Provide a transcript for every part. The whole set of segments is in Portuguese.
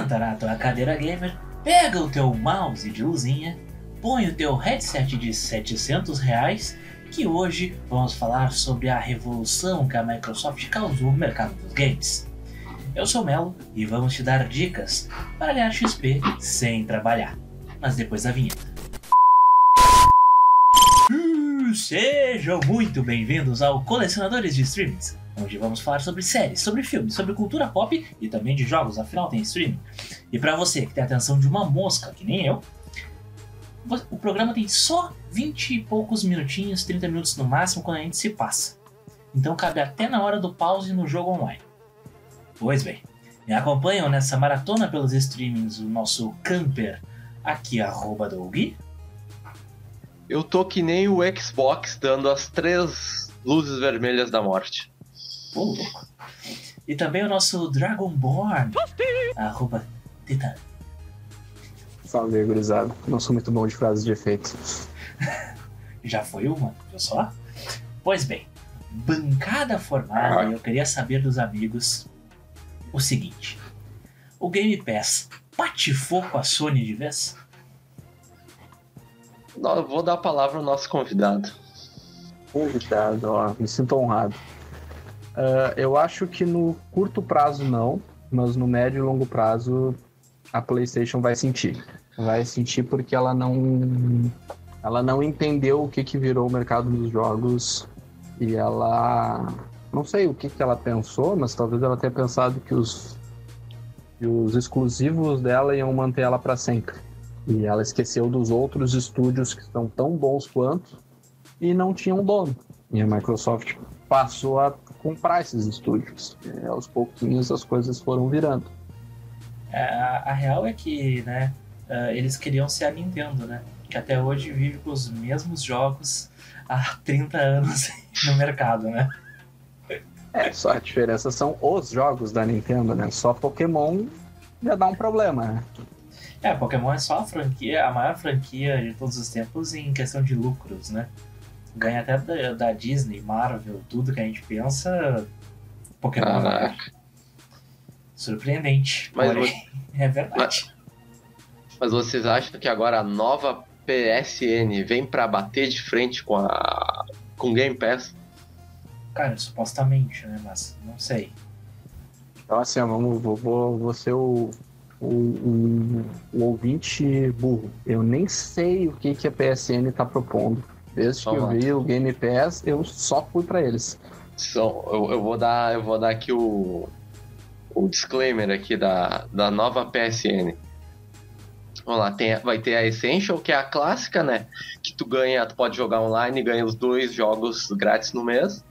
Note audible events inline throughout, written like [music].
Senta na tua cadeira gamer, pega o teu mouse de luzinha, põe o teu headset de 700 reais, que hoje vamos falar sobre a revolução que a Microsoft causou no mercado dos games. Eu sou Melo e vamos te dar dicas para ganhar XP sem trabalhar, mas depois da vinheta. Sejam muito bem-vindos ao Colecionadores de Streamings, onde vamos falar sobre séries, sobre filmes, sobre cultura pop e também de jogos, afinal tem streaming. E para você que tem a atenção de uma mosca, que nem eu, o programa tem só 20 e poucos minutinhos, 30 minutos no máximo, quando a gente se passa. Então cabe até na hora do pause no jogo online. Pois bem, me acompanham nessa maratona pelos streamings o nosso camper, aqui arroba Doug. Eu tô que nem o Xbox dando as três luzes vermelhas da morte. Ô, louco. E também o nosso Dragonborn, arroba Titan. Salve gurizada. Não sou muito bom de frases de efeito. [laughs] Já foi uma, viu só? Pois bem, bancada formada, eu queria saber dos amigos o seguinte: o Game Pass patifou com a Sony de vez? Não, Vou dar a palavra ao nosso convidado. Convidado, ó, me sinto honrado. Ah, eu acho que no curto prazo não, mas no médio e longo prazo a PlayStation vai sentir. Vai sentir porque ela não ela não entendeu o que que virou o mercado dos jogos e ela não sei o que que ela pensou, mas talvez ela tenha pensado que os que os exclusivos dela iam manter ela para sempre. E ela esqueceu dos outros estúdios que são tão bons quanto e não tinham dono. E a Microsoft passou a comprar esses estúdios. E aos pouquinhos as coisas foram virando. É, A, a real é que, né, ah, eles queriam ser a Nintendo, né? Que até hoje vive com os mesmos jogos há [laughs] 30 anos [laughs] no mercado, né? É, só a diferença são os jogos da Nintendo, né? Só Pokémon já dá um problema, né? É, Pokémon é só a franquia, a maior franquia de todos os tempos em questão de lucros, né? Ganha até da, da Disney, Marvel, tudo que a gente pensa. Pokémon ganha. Caraca. Surpreendente. Mas porém, [laughs] é verdade. Mas vocês acham que agora a nova PSN vem pra bater de frente com a com Game Pass? Cara, supostamente, né? Mas não sei. Então, assim, vamos, vou, vou, vou ser o, o, o, o ouvinte burro. Eu nem sei o que, que a PSN tá propondo. Desde que eu vi o Game Pass, eu só fui pra eles. São, eu, eu vou dar eu vou dar aqui o o disclaimer aqui da, da nova PSN. Vamos lá, tem, vai ter a Essential, que é a clássica, né? Que tu ganha, tu pode jogar online e ganha os dois jogos grátis no mês.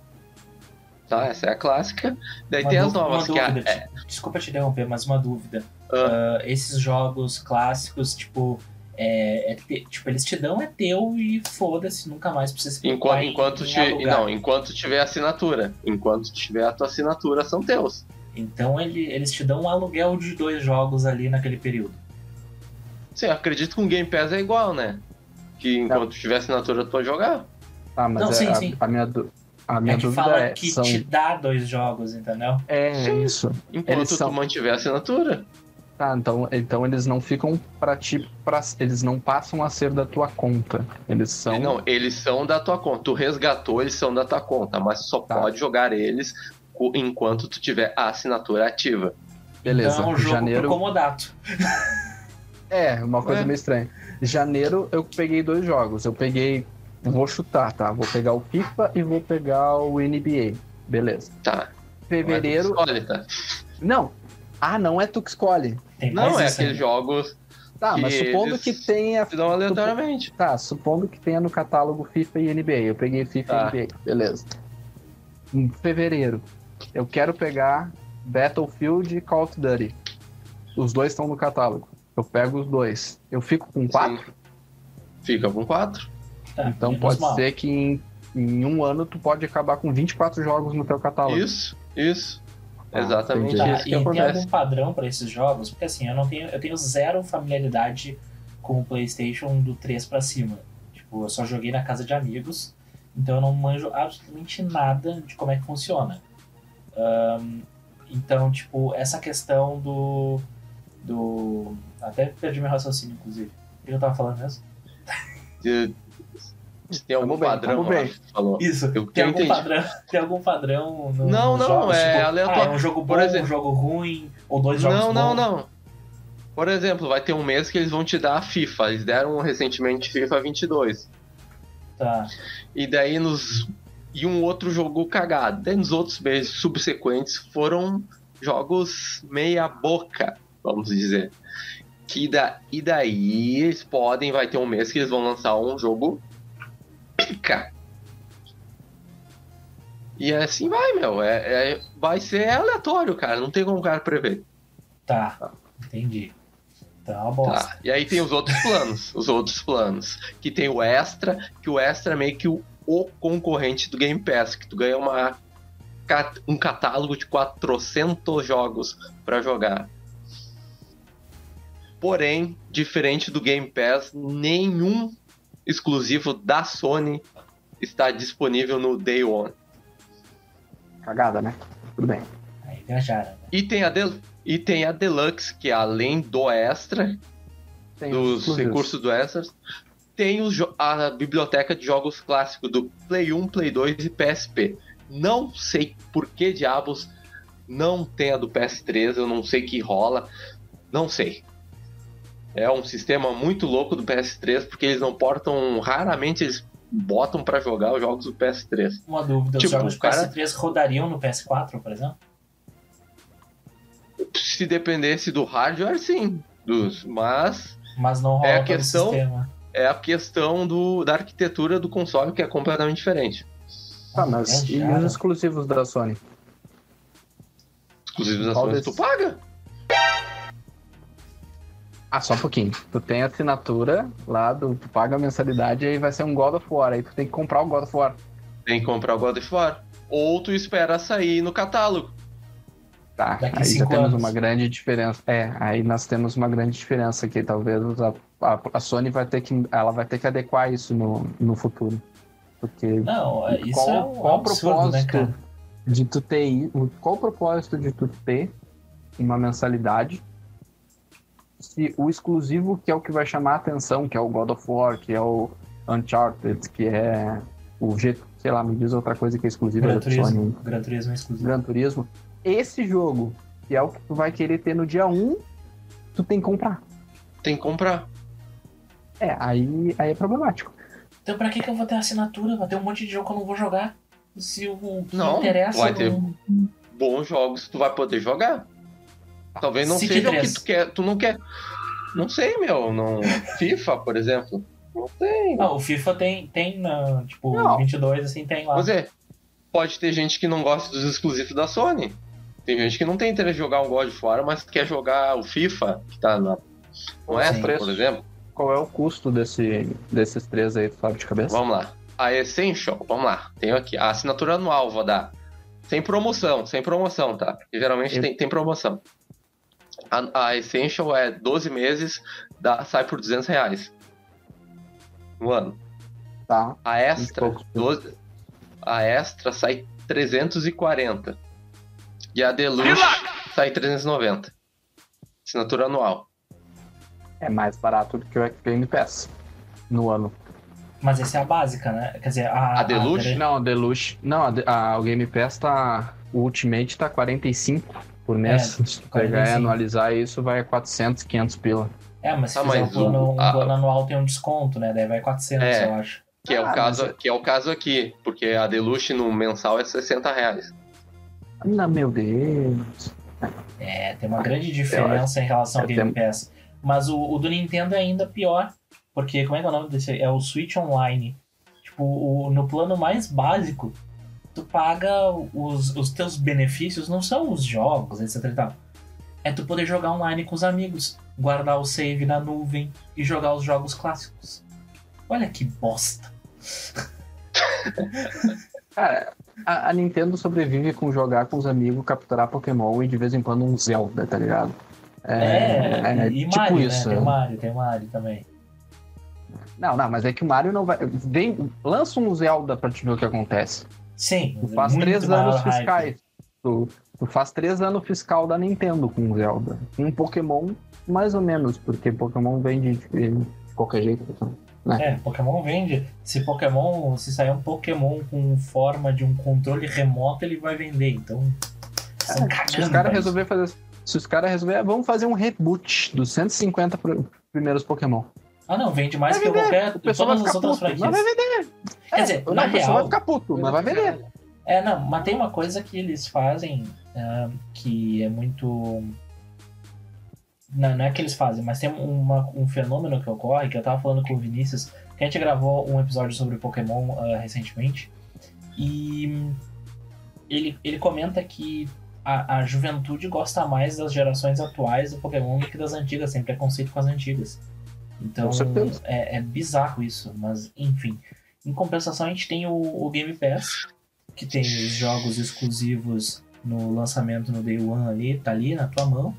Tá, essa é a clássica. Daí Uma tem as novas, que é, dúvida, é, Desculpa te interromper, mas uma dúvida. Ah. Ah, esses jogos clássicos, tipo, é, é te- tipo, eles te dão é teu e foda-se, nunca mais precisa se enquanto, enquanto, em ti- alugar. não, enquanto tiver assinatura. Enquanto tiver a tua assinatura, são teus. Então ele- eles te dão um aluguel de dois jogos ali naquele período. Sim, eu acredito que o Game Pass é igual, né? Que enquanto tiver assinatura, tu pode jogar. Tá, mas Não, é- sim, a, sim. a minha, du- a minha é que dúvida fala é. que são... te dá dois jogos, entendeu? É Sim. isso. Enquanto Eles tu são- mantiver a assinatura. Tá, então, então eles não ficam pra ti. Pra, eles não passam a ser da tua conta. Eles são. Não, eles são da tua conta. Tu resgatou, eles são da tua conta, mas só Tá. pode jogar eles enquanto tu tiver a assinatura ativa. Beleza. Então é um jogo Janeiro. comodato. É, uma coisa Ué? meio estranha. Janeiro eu peguei dois jogos. Eu peguei. Vou chutar, tá? Vou pegar o FIFA e vou pegar o NBA. Beleza. Tá. Fevereiro. Mas tu escolhe, tá? Não. Ah, não é tu que escolhe. Tem mais Não, é isso aqueles jogos Tá, mas supondo que tenha. que dão aleatoriamente. Tá, supondo que tenha no catálogo FIFA e NBA. Eu peguei FIFA Tá. e NBA. Beleza. Em fevereiro, eu quero pegar Battlefield e Call of Duty. Os dois estão no catálogo. Eu pego os dois. Eu fico com quatro? Sim. Fica com quatro. Tá, Então pode mal. ser que em, em um ano tu pode acabar com 24 jogos no teu catálogo. Isso, isso. Ah, Exatamente. Tá, isso e que tem algum padrão pra esses jogos? Porque assim, eu não tenho, eu tenho zero familiaridade com o PlayStation do 3 pra cima. Tipo, eu só joguei na casa de amigos, então eu não manjo absolutamente nada de como é que funciona. Ahn, então, tipo, essa questão do do. Até perdi meu raciocínio, inclusive. O que eu tava falando mesmo? Se, tem algum bem, padrão, bem. falou. Isso, Eu- tem, eu algum entendi. padrão, tem algum padrão no, Não, não, jogos? é tipo, aleatório. Ah, é um jogo Por bom, exemplo- um jogo ruim, ou dois jogos Não, não, bons. não. Por exemplo, vai ter um mês que eles vão te dar a FIFA. Eles deram recentemente FIFA 22. Tá. E daí nos. E um outro jogo cagado. Daí nos outros meses subsequentes foram jogos meia boca, vamos dizer. Que da... E daí eles podem, vai ter um mês que eles vão lançar um jogo pica. E assim vai, meu. É, é- vai ser aleatório, cara. Não tem como o cara prever. Tá. Entendi. Tá uma bosta. Tá. E aí tem os outros planos. os outros planos. Que tem o Extra, que o Extra é meio que o, o concorrente do Game Pass, que tu ganha uma, um catálogo de 400 jogos pra jogar. Porém, diferente do Game Pass, nenhum exclusivo da Sony está disponível no Day One. Cagada, né? Tudo bem. Aí viajaram, né? E tem a, Del- e tem a Deluxe, que além do Extra, Tem os dos exclusivos. recursos do Extras, tem a biblioteca de jogos clássicos do Play 1, Play 2 e PSP. Não sei por que diabos não tem a do PS3, eu não sei que rola, não sei. É um sistema muito louco do PS3, porque eles não portam, raramente eles botam pra jogar os jogos do PS3. Uma dúvida, os Tipo, jogos o cara- de PS3 rodariam no PS4, por exemplo? Se dependesse do hardware, sim, dos, mas Mas não rola É a questão- sistema. é a questão do, da arquitetura do console que é completamente diferente. Tá, mas e Viajaram. os exclusivos da Sony? Exclusivos da Qual Sony, desses? tu paga? Ah, só um pouquinho. Tu tem a assinatura lá, do, tu paga a mensalidade e aí vai ser um God of War. Aí tu tem que comprar o God of War. Tem que comprar o God of War. Ou tu espera sair no catálogo. Tá, Daqui aí já cinco temos anos. uma grande diferença. É, aí nós temos uma grande diferença aqui. Talvez a, a, a Sony vai ter que, ela vai ter que adequar isso no, no futuro. Porque Não, é- isso qual, é um qual absurdo, né, propósito cara? de tu ter qual o propósito de tu ter uma mensalidade se o exclusivo que é o que vai chamar a atenção, que é o God of War, que é o Uncharted, que é o G, sei lá, me diz outra coisa que é exclusiva Gran da Sony, Turismo. Gran Turismo é exclusivo. Gran Turismo. Esse jogo, que é o que tu vai querer ter no dia 1, tu tem que comprar. Tem que comprar. É, aí, aí é problemático. Então pra que, que eu vou ter assinatura? Vai ter um monte de jogo que eu não vou jogar. Se o o que Não, interessa vai ter- não- Bons jogos tu vai poder jogar. Talvez não City seja o 3. que tu quer. Tu não quer. Não sei, meu. Não... FIFA, por exemplo. Não tem. Ah, o FIFA tem, tem na, tipo, Não. 22, assim, tem lá. Mas é. Pode ter gente que não gosta dos exclusivos da Sony. Tem gente que não tem interesse em jogar um God of War, mas quer jogar o FIFA, que tá na, no Sim. Extra, por exemplo. Qual é o custo desse, desses três aí, sabe de cabeça? Vamos lá. A Essential, vamos lá. Tenho aqui. A assinatura anual, vou dar. Sem promoção, sem promoção, tá? Porque geralmente Eu- tem, tem promoção. A, a Essential é 12 meses, dá, sai por 200 reais. No ano. Tá. A Extra, poucos. 12, a Extra sai 340. E a Deluxe sai 390. Assinatura anual. É mais barato do que o Game Pass no ano. Mas essa é a básica, né? Quer dizer, a. A Deluxe? Não, a Deluxe. Não, a, a- o Game Pass tá. O Ultimate tá 45 por mês. É, Se tu pegar e 45. anualizar isso, vai a 400, 500 pila. É, mas se Ah, fizer mas um, plano, um a- plano anual tem um desconto, né? Daí vai 400, É. eu acho. Que, é Ah, o caso, mas que é o caso aqui. Porque a Deluxe no mensal é 60 reais. Não, meu Deus. É, tem uma grande diferença em relação ao Game tem- Pass. Mas o, o do Nintendo é ainda pior. Porque, como é que é o nome desse? É o Switch Online. Tipo, o- no plano mais básico, tu paga os, os teus benefícios, não são os jogos, etc e tal. É tu poder jogar online com os amigos, guardar o save na nuvem e jogar os jogos clássicos. Olha que bosta. [laughs] Cara, a, a Nintendo sobrevive com jogar com os amigos, capturar Pokémon e de vez em quando um Zelda, tá ligado? É, é e tipo Mario, isso. né? Tem o Mario, tem o Mario também. Não, não, mas é que o Mario não vai. Vem, lança um Zelda pra te ver o que acontece. Sim, Faz muito três maior anos fiscais. Tu, Tu faz três anos fiscal da Nintendo com Zelda. Um Pokémon, mais ou menos, porque Pokémon vende de qualquer jeito. Então. É, Pokémon vende. Se Pokémon, se sair um Pokémon com forma de um controle remoto, ele vai vender. Então, é, Se os caras resolver fazer, se os caras resolver, vamos fazer um reboot dos 150 primeiros Pokémon. Ah, não, vende mais vai que vender. qualquer o pessoal todas as outras puto, franquias. Mas vai vender. Quer é, dizer, não, na o real, vai ficar puto, mas vai vender. É, não, mas tem uma coisa que eles fazem uh, que é muito não, não é que eles fazem, mas tem uma, um fenômeno que ocorre, que eu tava falando com o Vinícius, que a gente gravou um episódio sobre Pokémon uh, recentemente, e ele, ele comenta que a, a juventude gosta mais das gerações atuais do Pokémon do que das antigas, tem preconceito com as antigas. Então é, é, bizarro isso, mas enfim. Em compensação, a gente tem o, o Game Pass, que tem os jogos exclusivos no lançamento no Day One ali, tá ali na tua mão,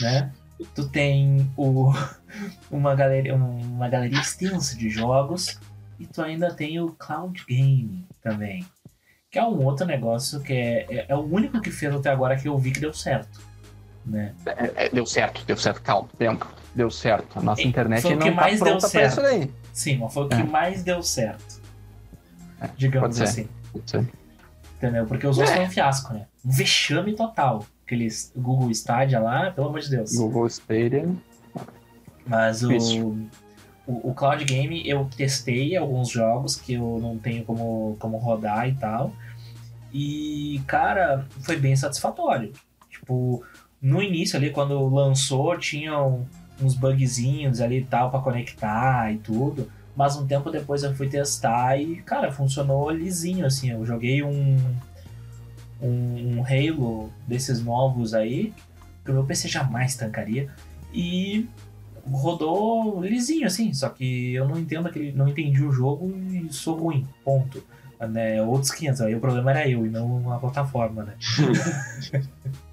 né? tu tem o, [laughs] uma, galeria, uma galeria extensa de jogos e tu ainda tem o Cloud Game também. Que é um outro negócio que é, é, é o único que fez até agora que eu vi que deu certo. Né? É, é deu certo, deu certo, calma, tempo. Deu certo. A nossa internet foi o que não mais tá deu certo. isso daí. Sim, mas foi o que é. mais deu certo. Digamos assim. Entendeu? Porque os outros foram um fiasco, né? Um vexame total aquele Google Stadia lá, pelo amor de Deus. Google Stadia. Mas o, o, o, Cloud Game eu testei alguns jogos que eu não tenho como, como rodar e tal. E, cara, foi bem satisfatório. Tipo, no início ali, quando lançou, tinham uns bugzinhos ali e tal para conectar e tudo. Mas um tempo depois eu fui testar e, cara, funcionou lisinho, assim. Eu joguei um, um, um Halo desses novos aí, que o meu PC jamais tancaria, e rodou lisinho assim, só que eu não entendo aquele, não entendi o jogo e sou ruim, ponto. Né, outros 500, aí o problema era eu e não a plataforma, né? [laughs]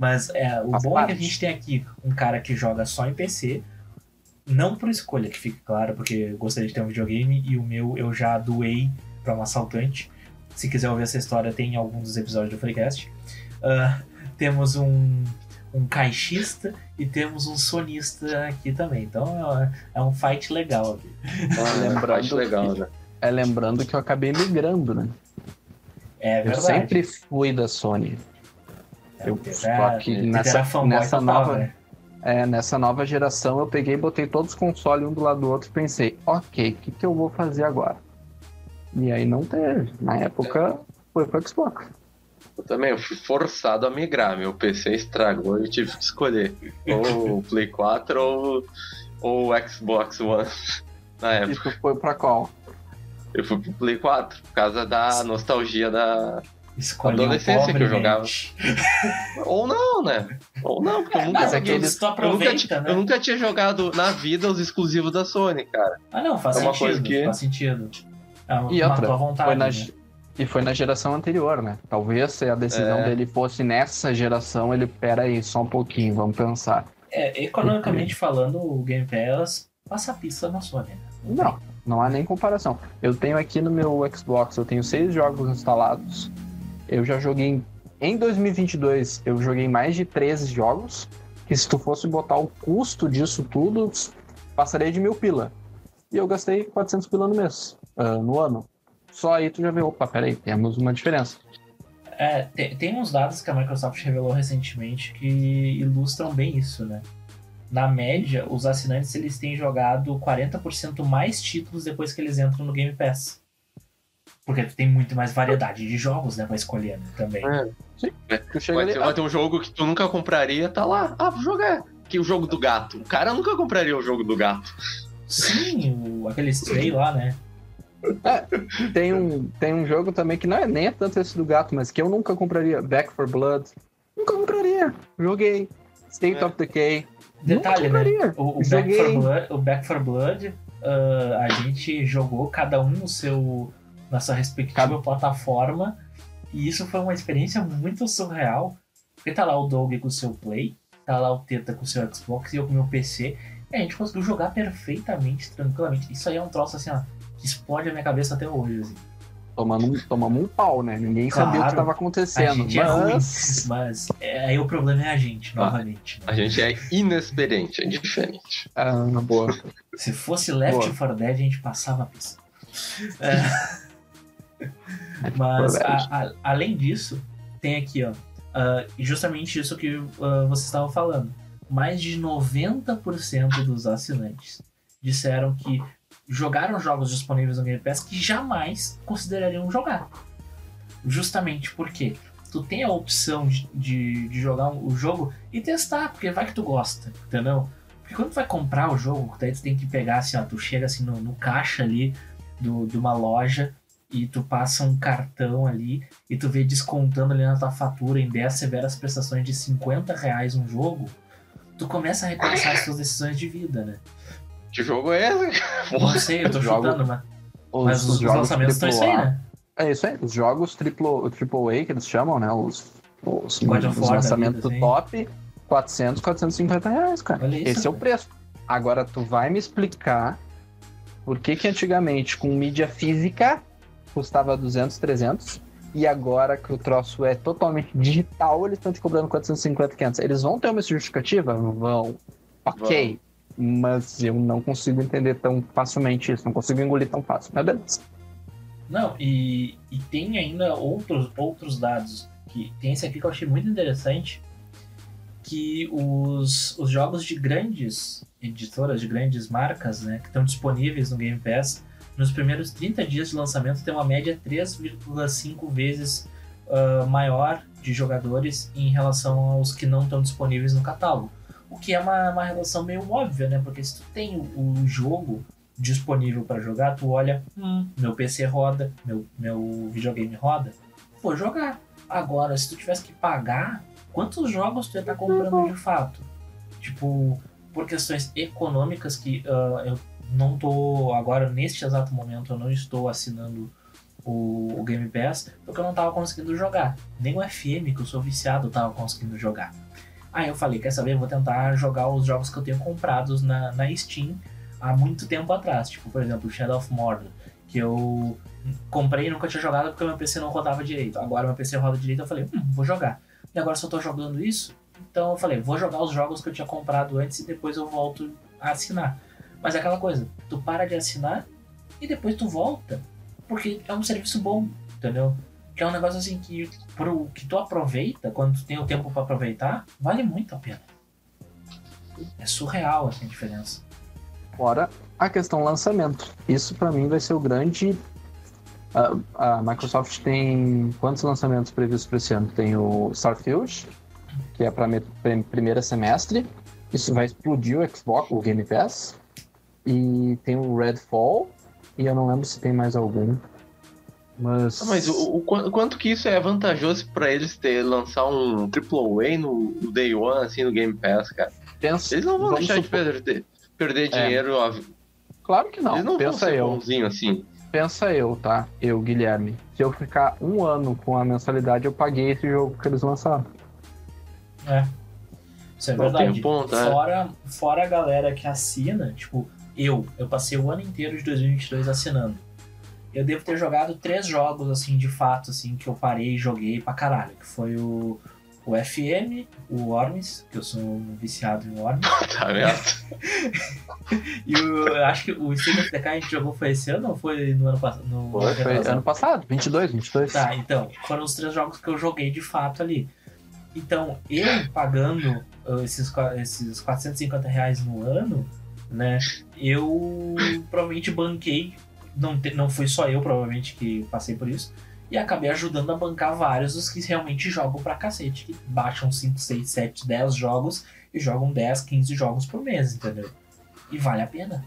Mas é, o Faz bom parte. é que a gente tem aqui um cara que joga só em PC, não por escolha, que fique claro, porque gostaria de ter um videogame e o meu eu já doei para um assaltante. Se quiser ouvir essa história, tem em algum dos episódios do Freecast. Uh, temos um, um caixista e temos um sonista aqui também. Então é, é um fight legal aqui. Ah, lembrando fight legal, né? É lembrando que eu acabei migrando, né? É verdade. Eu sempre fui da Sony. É, eu, só que nessa, nessa nova. Né? É, nessa nova geração eu peguei e botei todos os consoles um do lado do outro e pensei, ok, o que, que eu vou fazer agora? E aí não teve. Na época foi pro Xbox. Eu também eu fui forçado a migrar. Meu PC estragou e eu tive que escolher [laughs] ou o Play 4 ou, ou o Xbox One [laughs] na época. E tu foi pra qual? Eu fui pro Play 4, por causa da nostalgia da Escolhi adolescência que eu jogava. [laughs] Ou não, né? Ou não, porque eu nunca, Mas aqueles eu, eu, nunca tinha, né? eu nunca tinha jogado na vida os exclusivos da Sony, cara. Ah, não, faz é sentido. Que... Faz sentido. É, e outra, vontade, foi na, né? e foi na geração anterior, né? Talvez se a decisão é. dele fosse nessa geração, ele, pera aí, só um pouquinho, vamos pensar. É, economicamente falando, o Game Pass passa a pista na Sony, né? Não, não há nem comparação. Eu tenho aqui no meu Xbox, eu tenho seis jogos instalados. Eu já joguei em 2022, eu joguei mais de 13 jogos. Que se tu fosse botar o custo disso tudo, passaria de mil pila. E eu gastei 400 pila no mês uh, no ano. Só aí tu já vê, opa, peraí, temos uma diferença. É, tem, tem uns dados que a Microsoft revelou recentemente que ilustram bem isso, né? Na média, os assinantes eles têm jogado 40% mais títulos depois que eles entram no Game Pass. Porque tu tem muito mais variedade de jogos, né, pra escolher né, também. É, sim. Vai, ali, vai ter um jogo que tu nunca compraria, tá lá. Ah, vou jogar. Que o jogo do gato. O cara nunca compraria o jogo do gato. Sim, o, aquele Stray lá, né? É, tem, um, tem um jogo também que não é nem é tanto esse do gato, mas que eu nunca compraria. Back for Blood. Nunca compraria. Joguei. State é. of Decay. Detalhe, né? O, o, Back for Blood, o Back for Blood uh, a gente jogou cada um no seu, na sua respectiva plataforma. E isso foi uma experiência muito surreal. Porque tá lá o Doug com o seu Play, tá lá o Teta com o seu Xbox e eu com o meu PC. E a gente conseguiu jogar perfeitamente, tranquilamente. Isso aí é um troço assim, ó que explode a minha cabeça até hoje, assim. tomando um, tomamos um pau, né? Ninguém Claro. sabia o que estava A acontecendo. gente é ruim, mas... mas é, aí o problema é a gente, Ah. novamente. A gente é inexperiente, é diferente. Ah, na boa. Se fosse Left Boa. 4 Dead, a gente passava a pista. É. [laughs] [laughs] Mas, a- a- além disso, tem aqui, ó, ah, justamente isso que ah, vocês estavam falando. Mais de 90% dos assinantes disseram que jogaram jogos disponíveis no Game Pass que jamais considerariam jogar. Justamente porque tu tem a opção de, de, de jogar o jogo e testar, porque vai que tu gosta, entendeu? Porque quando tu vai comprar o jogo, daí tu tem que pegar assim, ó, tu chega assim no, no caixa ali do, de uma loja e tu passa um cartão ali e tu vê descontando ali na tua fatura em 10 severas prestações de 50 reais um jogo, tu começa a repensar as tuas decisões de vida, né? Que jogo é esse? [laughs] Não sei, eu tô Jogo- chutando, mas, Os, mas os, os lançamentos estão isso aí, AAA. né? É isso aí. Os jogos triplo, triple A que eles chamam, né? Os, os, os lançamentos vida, top, 400, 450 reais, cara. Olha isso, Esse é o cara. preço. Agora, tu vai me explicar por que que antigamente, com mídia física, custava 200, 300, e agora que o troço é totalmente digital, eles estão te cobrando 450, 500. Eles vão ter uma justificativa? Vão. Ok. Mas eu não consigo entender tão facilmente isso, não consigo engolir tão fácil. Mas beleza. Não, e, e tem ainda outros, outros dados. que Tem esse aqui que eu achei muito interessante. Que os, os jogos de grandes editoras, de grandes marcas, né, que estão disponíveis no Game Pass, nos primeiros 30 dias de lançamento tem uma média 3,5 vezes ah, maior de jogadores em relação aos que não estão disponíveis no catálogo. O que é uma, uma relação meio óbvia, né? Porque se tu tem o, o jogo disponível para jogar, tu olha, hum, meu PC roda, meu, meu videogame roda, vou jogar. Agora, se tu tivesse que pagar, quantos jogos tu ia estar comprando de fato? Tipo, por questões econômicas que ah, eu não tô agora neste exato momento eu não estou assinando o, o Game Pass porque eu não tava conseguindo jogar. Nem o FM que eu sou viciado tava conseguindo jogar. Aí eu falei, quer saber, vou tentar jogar os jogos que eu tenho comprados na, na Steam há muito tempo atrás. Tipo, por exemplo, Shadow of Mordor, que eu comprei e nunca tinha jogado porque meu PC não rodava direito. Agora meu PC roda direito, eu falei, hum, vou jogar. E agora eu tô jogando isso, então eu falei, vou jogar os jogos que eu tinha comprado antes e depois eu volto a assinar. Mas é aquela coisa, tu para de assinar e depois tu volta. Porque é um serviço bom, entendeu? Que é um negócio assim que pro que tu aproveita, quando tu tem o tempo pra aproveitar, vale muito a pena. É surreal assim, a diferença. Fora a questão lançamento. Isso pra mim vai ser o grande. A, a Microsoft tem quantos lançamentos previstos para esse ano? Tem o Starfield, que é para primeiro semestre. Isso vai explodir o Xbox, o Game Pass. E tem o Redfall. E eu não lembro se tem mais algum. Mas. Ah, Mas o, o quan- quanto que isso é vantajoso pra eles ter lançar um AAA no, no Day One, assim, no Game Pass, cara? pensa, Eles não vão deixar de supor- perder, perder É. dinheiro, ó. Claro que não. Eles não vão pensa ser eu. bonzinho assim. Pensa eu, tá? Eu, Guilherme. Se eu ficar um ano com a mensalidade, eu paguei esse jogo que eles lançaram. Isso é verdade. é. fora, fora a galera que assina, tipo, eu, eu passei o ano inteiro de 2022 assinando. Eu devo ter jogado três jogos, assim, de fato, assim, que eu parei e joguei pra caralho. Que foi o, o FM, o Worms, que eu sou um viciado em Worms. [laughs] Tá vendo? [laughs] E o, eu acho que o State of Decay a gente jogou foi esse ano ou foi no ano passado? No Foi, foi retrasado? ano passado, 22, 22. Tá, então, foram os três jogos que eu joguei de fato ali. Então, eu pagando uh, esses, esses 450 reais no ano, né, eu provavelmente banquei, não, te- não foi só eu provavelmente que passei por isso, e acabei ajudando a bancar vários dos que realmente jogam pra cacete, que baixam 5, 6, 7, 10 jogos e jogam 10, 15 jogos por mês, entendeu? E vale a pena.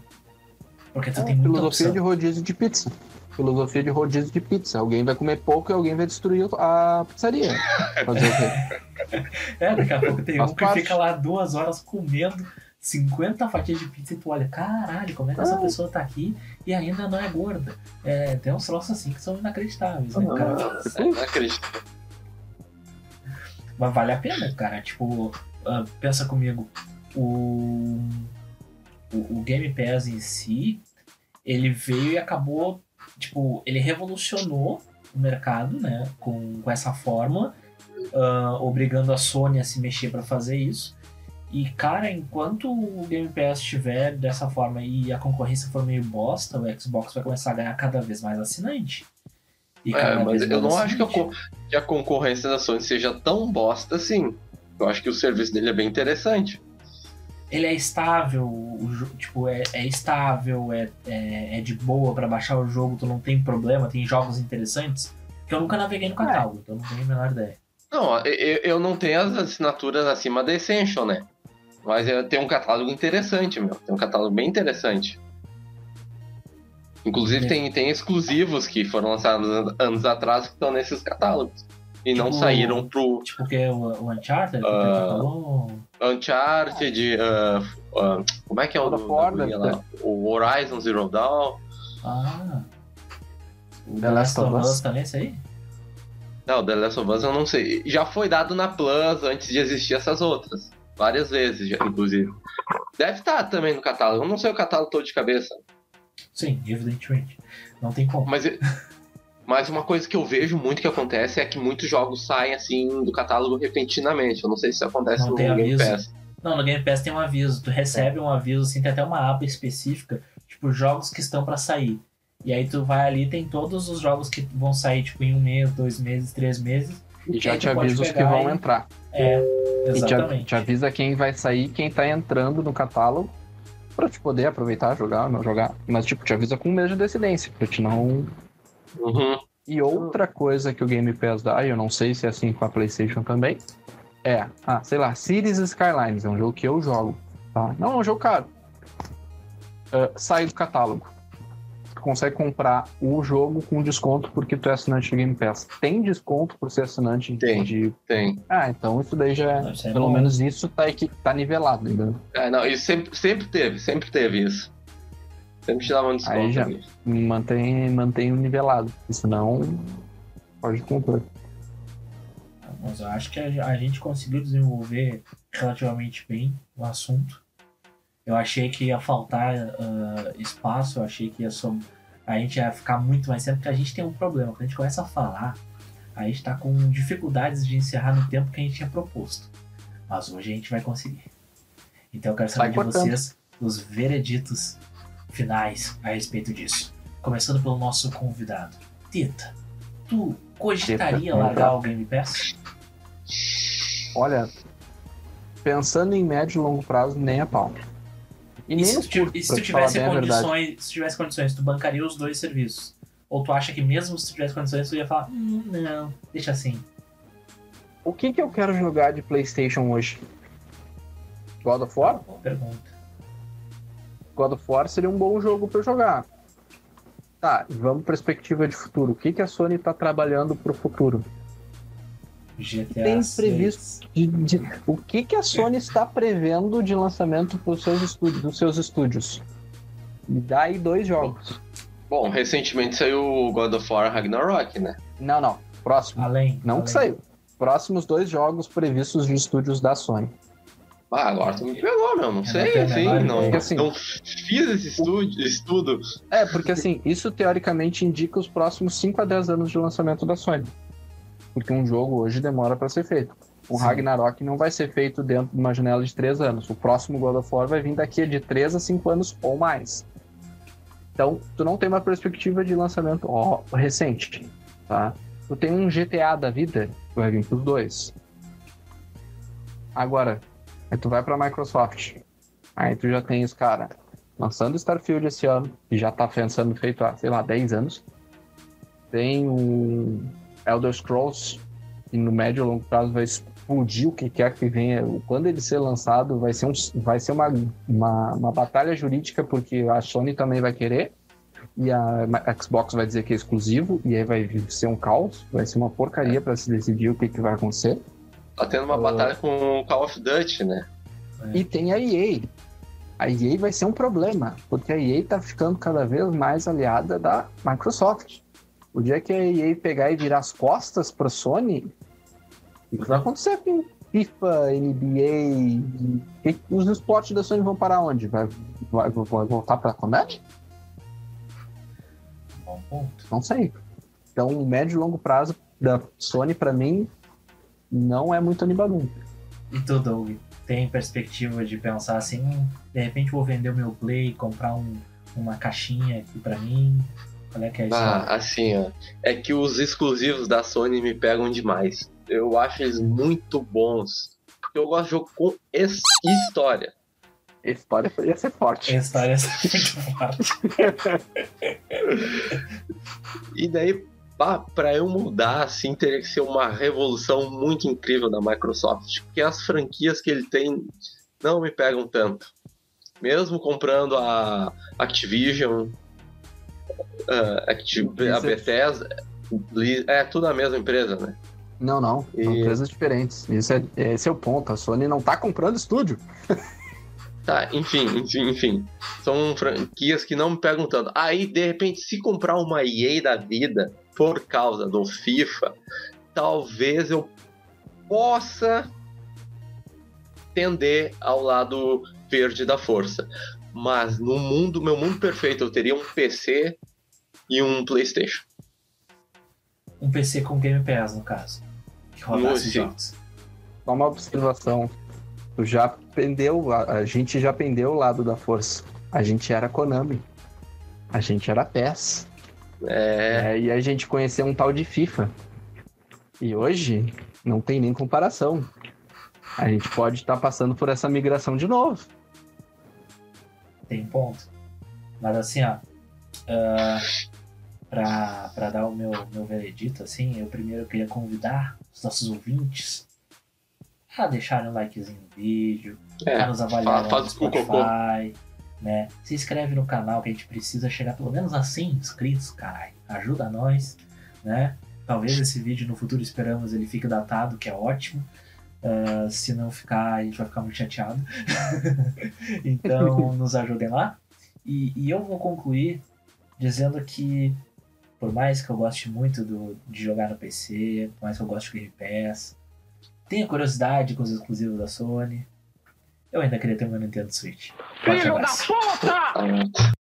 Porque tu É, tem muita filosofia opção. de rodízio de pizza. Filosofia de rodízio de pizza. Alguém vai comer pouco e alguém vai destruir a pizzaria. [laughs] Fazer o quê? É, daqui a pouco tem Faz um que parte. fica lá duas horas comendo 50 fatias de pizza e tu olha, caralho, como é que essa Ah. pessoa tá aqui e ainda não é gorda? É, tem uns troços assim que são inacreditáveis, né, Ah. cara? É, não acredito. Mas vale a pena, cara. Tipo, ah, pensa comigo, o, o, o Game Pass em si, ele veio e acabou tipo, ele revolucionou o mercado, né? Com, com essa forma, uh, obrigando a Sony a se mexer para fazer isso. E, cara, enquanto o Game Pass estiver dessa forma e a concorrência for meio bosta, o Xbox vai começar a ganhar cada vez mais assinante. E é, mas eu não acho que a, concorrência da Sony seja tão bosta assim. Eu acho que o serviço dele é bem interessante. Ele é estável, o, tipo, é, é estável, é, é, é, de boa para baixar o jogo, tu não tem problema, tem jogos interessantes. Que eu nunca naveguei no catálogo, é. então não tenho a menor ideia. Não, eu, eu não tenho as assinaturas acima da Essential, né? Mas tem um catálogo interessante, meu. Tem um catálogo bem interessante. Inclusive, tem, tem exclusivos que foram lançados anos atrás que estão nesses catálogos. E tipo, não saíram pro. Tipo o que? O, Uncharted? Uh, Uncharted. Uh, uh, como é que é o do, Ford, lá? O Horizon Zero Dawn. Ah. The Last of Us também, esse aí? Não, The Last of Us eu não sei. Já foi dado na Plus antes de existir essas outras. Várias vezes, já, inclusive. Deve estar também no catálogo. Eu não sei o catálogo todo de cabeça. Sim, evidentemente. Não tem como. Mas, [laughs] mas uma coisa que eu vejo muito que acontece é que muitos jogos saem assim do catálogo repentinamente. Eu não sei se isso acontece não no Game aviso. Pass. Não, no Game Pass tem um aviso. Tu recebe um aviso, assim, tem até uma aba específica, tipo, jogos que estão para sair. E aí tu vai ali, tem todos os jogos que vão sair, tipo, em um mês, dois meses, três meses. E já te avisa os que vão e... entrar. É, exatamente. E te, te, avisa quem vai sair, quem tá entrando no catálogo, pra te poder aproveitar, jogar, não jogar. Mas, tipo, te avisa com um mês de decidência, pra te não. Uhum. E outra coisa que o Game Pass dá, e eu não sei se é assim com a PlayStation também, é, ah, sei lá, Cities Skylines, é um jogo que eu jogo, tá? Não, é um jogo caro. Uh, sai do catálogo consegue comprar o jogo com desconto porque tu é assinante do Game Pass. Tem desconto por ser assinante tem, de. Tem. Ah, então isso daí já. É, pelo bom. menos isso tá, aqui, tá nivelado, entendeu? É, não, isso sempre, sempre teve, sempre teve isso. Sempre te dava um desconto. Aí já mantém, mantém o nivelado. Senão, pode comprar. Mas eu acho que a gente conseguiu desenvolver relativamente bem o assunto. Eu achei que ia faltar uh, espaço, eu achei que ia som... a gente ia ficar muito mais tempo, porque a gente tem um problema. Quando a gente começa a falar, a gente está com dificuldades de encerrar no tempo que a gente tinha proposto. Mas hoje a gente vai conseguir. Então eu quero saber de vocês os vereditos finais a respeito disso. Começando pelo nosso convidado. Tita, tu cogitaria Tita, largar o Game Pass? Olha, pensando em médio e longo prazo, nem a pau. E, e, se, tu, e se tu tivesse condições, se tivesse condições, tu bancaria os dois serviços? Ou tu acha que mesmo se tu tivesse condições, tu ia falar, hum, não, deixa assim. O que que eu quero jogar de Playstation hoje? God of War? Boa pergunta. God of War seria um bom jogo para jogar. Tá, vamos perspectiva de futuro. O que que a Sony tá trabalhando pro futuro? GTA tem previsto de, de, o que que a Sony está prevendo de lançamento para os seus estúdios, dos seus estúdios? Me dá aí dois jogos. Bom, recentemente saiu o God of War Ragnarok, né? Não, não. Próximo. Além. Não além. que saiu. Próximos dois jogos previstos de estúdios da Sony. Ah, agora tu me pegou, meu. Não sei, assim, não, assim, não fiz esse estudo, estudo. É, porque assim, isso teoricamente indica os próximos 5 a 10 anos de lançamento da Sony porque um jogo hoje demora para ser feito. O Sim. Ragnarok não vai ser feito dentro de uma janela de três anos. O próximo God of War vai vir daqui de três a cinco anos ou mais. Então, tu não tem uma perspectiva de lançamento ó, recente, tá? Tu tem um GTA da vida, tu vai vir pros dois. Agora, aí tu vai pra Microsoft. Aí tu já tem os caras lançando Starfield esse ano, que já tá sendo feito há, sei lá, 10 anos. Tem um Elder Scrolls, que no médio e longo prazo vai explodir o que quer que venha. Quando ele ser lançado, vai ser, um, vai ser uma, uma, uma batalha jurídica, porque a Sony também vai querer, e a Xbox vai dizer que é exclusivo, e aí vai ser um caos, vai ser uma porcaria para se decidir o que, que vai acontecer. Tá tendo uma uh... batalha com o Call of Duty, né? E tem a EA. A EA vai ser um problema, porque a EA tá ficando cada vez mais aliada da Microsoft. O dia que a EA pegar e virar as costas pra Sony, o que vai acontecer com FIFA, NBA? E os esportes da Sony vão parar onde? Vai, vai, vai voltar pra Konami? Bom ponto. Não sei. Então, o médio e longo prazo da Sony, pra mim, não é muito animador. E tu, Doug, tem perspectiva de pensar assim, "Hum, de repente vou vender o meu Play, comprar um, uma caixinha aqui pra mim? Qual é que é isso? Ah, assim, ó. É que os exclusivos da Sony me pegam demais. Eu acho eles muito bons. Porque eu gosto de jogo com história. História ia ser forte. História é muito forte. [laughs] E daí, pá, pra eu mudar, assim, teria que ser uma revolução muito incrível da Microsoft. Porque as franquias que ele tem não me pegam tanto. Mesmo comprando a Activision, ah, Acti- a Blizzard. Bethesda, Bli- é tudo a mesma empresa, né? Não, não. São E- empresas diferentes. Isso é, esse é o ponto. A Sony não tá comprando estúdio. [laughs] Tá, enfim, enfim, enfim. São franquias que não me pegam tanto. Aí, de repente, se comprar uma EA da vida por causa do FIFA, talvez eu possa tender ao lado verde da força. Mas no mundo, meu mundo perfeito, eu teria um PC e um PlayStation. Um PC com Game Pass, no caso. Que rodasse jogos. Só uma observação. Tu já pendeu, a, a gente já pendeu o lado da força. A gente era Konami. A gente era PES. É, É, e a gente conheceu um tal de FIFA. E hoje não tem nem comparação. A gente pode estar passando por essa migração de novo. Tem um ponto. Mas assim, ó. ah, pra, pra dar o meu, meu veredito, assim, eu primeiro queria convidar os nossos ouvintes a deixarem um likezinho no vídeo, a é. nos avaliarem fa- no. Spotify, né? Se inscreve no canal que a gente precisa chegar pelo menos a 100 inscritos, caralho. Ajuda nós, né? Talvez esse vídeo no futuro esperamos ele fique datado, que é ótimo. Ah, se não ficar, a gente vai ficar muito chateado. [laughs] então, [laughs] nos ajudem lá. E, e eu vou concluir dizendo que, por mais que eu goste muito do, de jogar no PC, por mais que eu goste de Game Pass, tenha curiosidade com os exclusivos da Sony, eu ainda queria ter um Nintendo Switch. Forte abraço. Ah, [laughs]